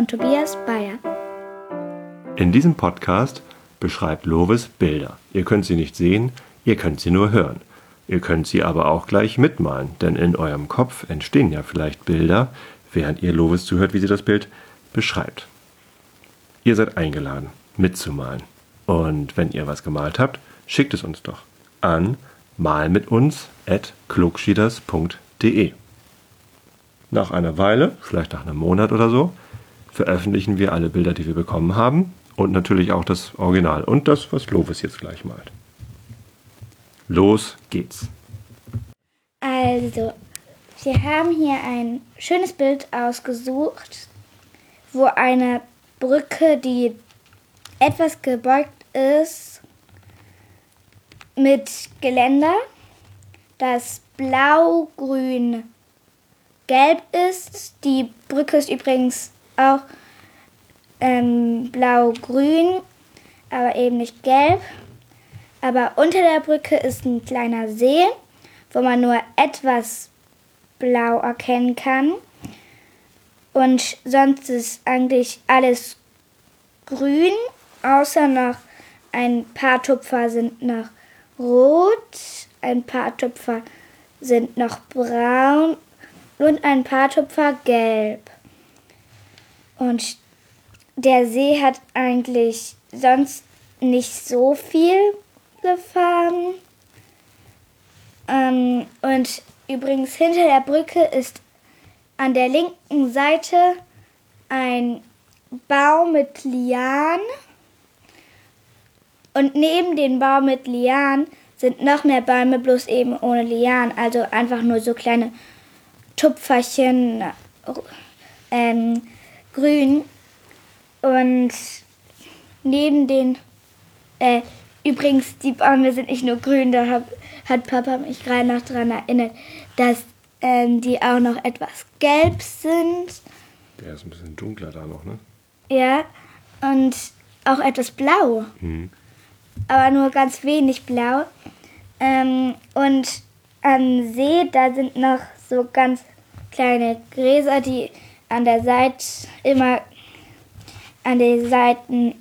Und Tobias Bayer. In diesem Podcast beschreibt Lovis Bilder. Ihr könnt sie nicht sehen, ihr könnt sie nur hören. Ihr könnt sie aber auch gleich mitmalen, denn in eurem Kopf entstehen ja vielleicht Bilder, während ihr Lovis zuhört, wie sie das Bild beschreibt. Ihr seid eingeladen, mitzumalen. Und wenn ihr was gemalt habt, schickt es uns doch an malmituns.klugschieders.de. Nach einer Weile, vielleicht nach einem Monat oder so, veröffentlichen wir alle Bilder, die wir bekommen haben und natürlich auch das Original und das, was Lovis jetzt gleich malt. Los geht's. Also, wir haben hier ein schönes Bild ausgesucht, wo eine Brücke, die etwas gebeugt ist, mit Geländer, das blau-grün gelb ist. Die Brücke ist übrigens auch ähm, blau-grün, aber eben nicht gelb. Aber unter der Brücke ist ein kleiner See, wo man nur etwas blau erkennen kann. Und sonst ist eigentlich alles grün, außer noch ein paar Tupfer sind noch rot, ein paar Tupfer sind noch braun und ein paar Tupfer gelb. Und der See hat eigentlich sonst nicht so viel gefahren. Ähm, und übrigens hinter der Brücke ist an der linken Seite ein Baum mit Lianen. Und neben dem Baum mit Lianen sind noch mehr Bäume, bloß eben ohne Lianen. Also einfach nur so kleine Tupferchen ähm, grün. Und neben den, äh, übrigens, die Bäume sind nicht nur grün, da hab, hat Papa mich gerade noch daran erinnert, dass ähm, die auch noch etwas gelb sind. Der ist ein bisschen dunkler da noch, ne? Ja, und auch etwas blau. Mhm. Aber nur ganz wenig blau. Ähm, und am See, da sind noch so ganz kleine Gräser, die an der Seite immer an den Seiten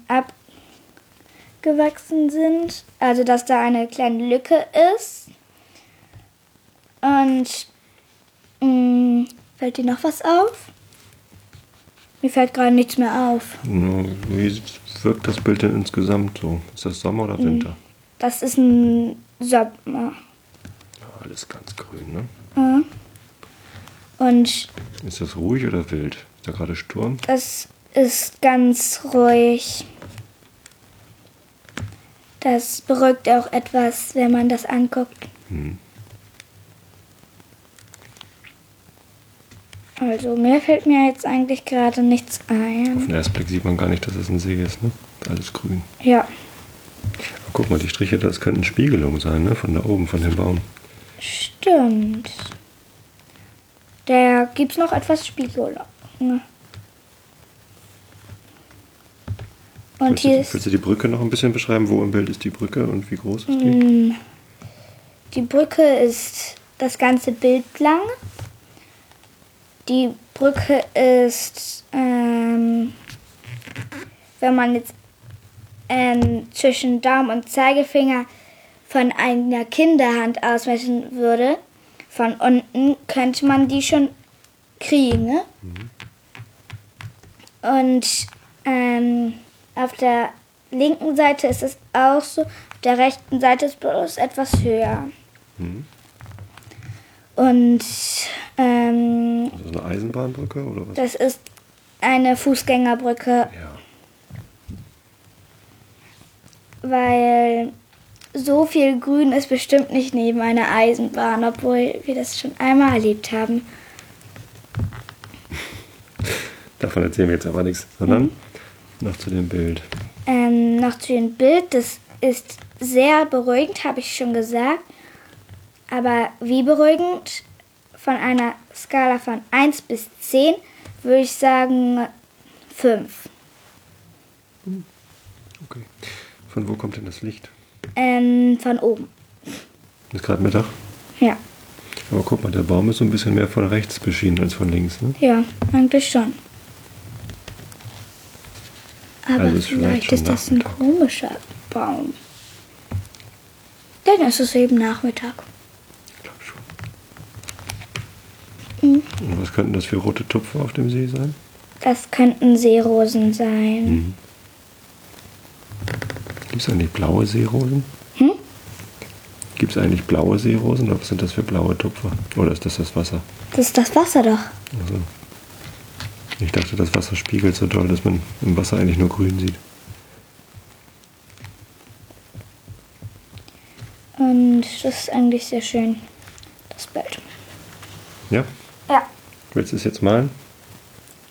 abgewachsen sind. Also dass da eine kleine Lücke ist. Und mh, fällt dir noch was auf? Mir fällt gerade nichts mehr auf. Wie wirkt das Bild denn insgesamt so? Ist das Sommer oder Winter? Das ist ein Sommer. Alles ganz grün, ne? Mhm. Und Ist das ruhig oder wild? Ist da gerade Sturm? das ist ganz ruhig. Das beruhigt auch etwas, wenn man das anguckt. Hm. Also mir fällt mir jetzt eigentlich gerade nichts Auf ein. den ersten Blick sieht man gar nicht, dass es ein See ist, ne? Alles grün. Ja, Aber guck mal, die Striche, das könnten Spiegelungen sein, ne? Von da oben, von dem Baum. stimmt. Da gibt's noch etwas Spiegel. Ne? Und willst, hier du, ist willst du die Brücke noch ein bisschen beschreiben? Wo im Bild ist die Brücke und wie groß ist die? Mm, Die Brücke ist das ganze Bild lang. Die Brücke ist, ähm, wenn man jetzt ähm, zwischen Daumen und Zeigefinger von einer Kinderhand ausmessen würde, von unten könnte man die schon kriegen. Ne? Und ähm, auf der linken Seite ist es auch so, auf der rechten Seite ist bloß etwas höher. Mhm. Und ähm, Also eine Eisenbahnbrücke oder was? das ist eine Fußgängerbrücke, Ja. weil so viel Grün ist bestimmt nicht neben einer Eisenbahn, obwohl wir das schon einmal erlebt haben. Davon erzählen wir jetzt aber nichts, sondern noch zu dem Bild. Ähm, noch zu dem Bild, das ist sehr beruhigend, habe ich schon gesagt. Aber wie beruhigend? Von einer Skala von 1 bis 10 würde ich sagen 5. Okay. Von wo kommt denn das Licht? Ähm, von oben. Ist gerade Mittag. Ja, Aber guck mal, der Baum ist so ein bisschen mehr von rechts beschienen als von links, ne? ja, eigentlich schon. Aber Also ist vielleicht, vielleicht ist das ein komischer Baum. Dann ist es eben Nachmittag. Ich glaube schon. Und was könnten das für rote Tupfer auf dem See sein? Das könnten Seerosen sein. Mhm. Gibt es eigentlich blaue Seerosen? Hm? Gibt es eigentlich blaue Seerosen oder was sind das für blaue Tupfer? Oder ist das das Wasser? Das ist das Wasser doch. Also, ich dachte, das Wasser spiegelt so doll, dass man im Wasser eigentlich nur grün sieht. Und das ist eigentlich sehr schön, das Bild. Ja? Ja, Willst du es jetzt malen?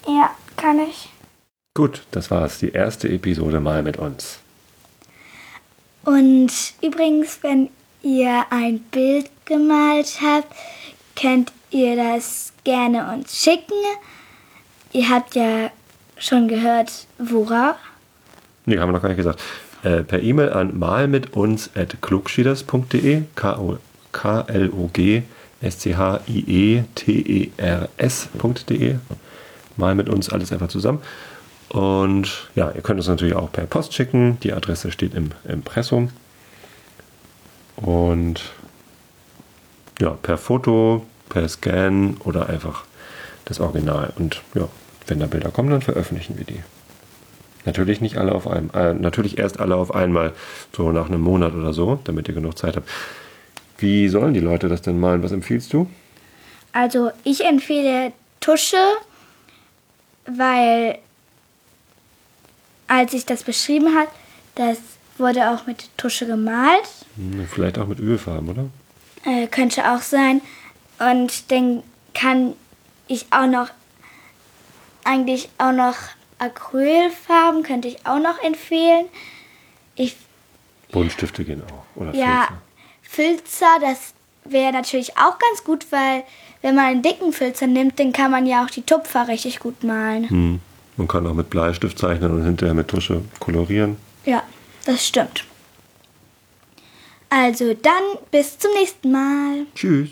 ja, kann ich. Gut, das war's. Die erste Episode mal mit uns. Und übrigens, wenn ihr ein Bild gemalt habt, könnt ihr das gerne uns schicken. Ihr habt ja schon gehört, worauf. Nee, haben wir noch gar nicht gesagt. Äh, per E-Mail an malmituns.klugschieders.de K-L-O-G S-C-H-I-E-T-E-R-S.de Mal mit uns alles einfach zusammen. Und ja, ihr könnt es natürlich auch per Post schicken. Die Adresse steht im Impressum. Und ja, per Foto, per Scan oder einfach das Original. Und ja, wenn da Bilder kommen, dann veröffentlichen wir die. Natürlich nicht alle auf einmal, äh, natürlich erst alle auf einmal, so nach einem Monat oder so, damit ihr genug Zeit habt. Wie sollen die Leute das denn malen? Was empfiehlst du? Also ich empfehle Tusche, weil als ich das beschrieben habe, das wurde auch mit Tusche gemalt. Hm, Vielleicht auch mit Ölfarben, oder? Äh, könnte auch sein. Und dann kann ich auch noch, eigentlich auch noch Acrylfarben könnte ich auch noch empfehlen. Ich, Buntstifte gehen auch. Oder ja, Filzer. Filzer, das wäre natürlich auch ganz gut, weil wenn man einen dicken Filzer nimmt, dann kann man ja auch die Tupfer richtig gut malen. Hm. Man kann auch mit Bleistift zeichnen und hinterher mit Tusche kolorieren. Ja, das stimmt. Also dann bis zum nächsten Mal. Tschüss.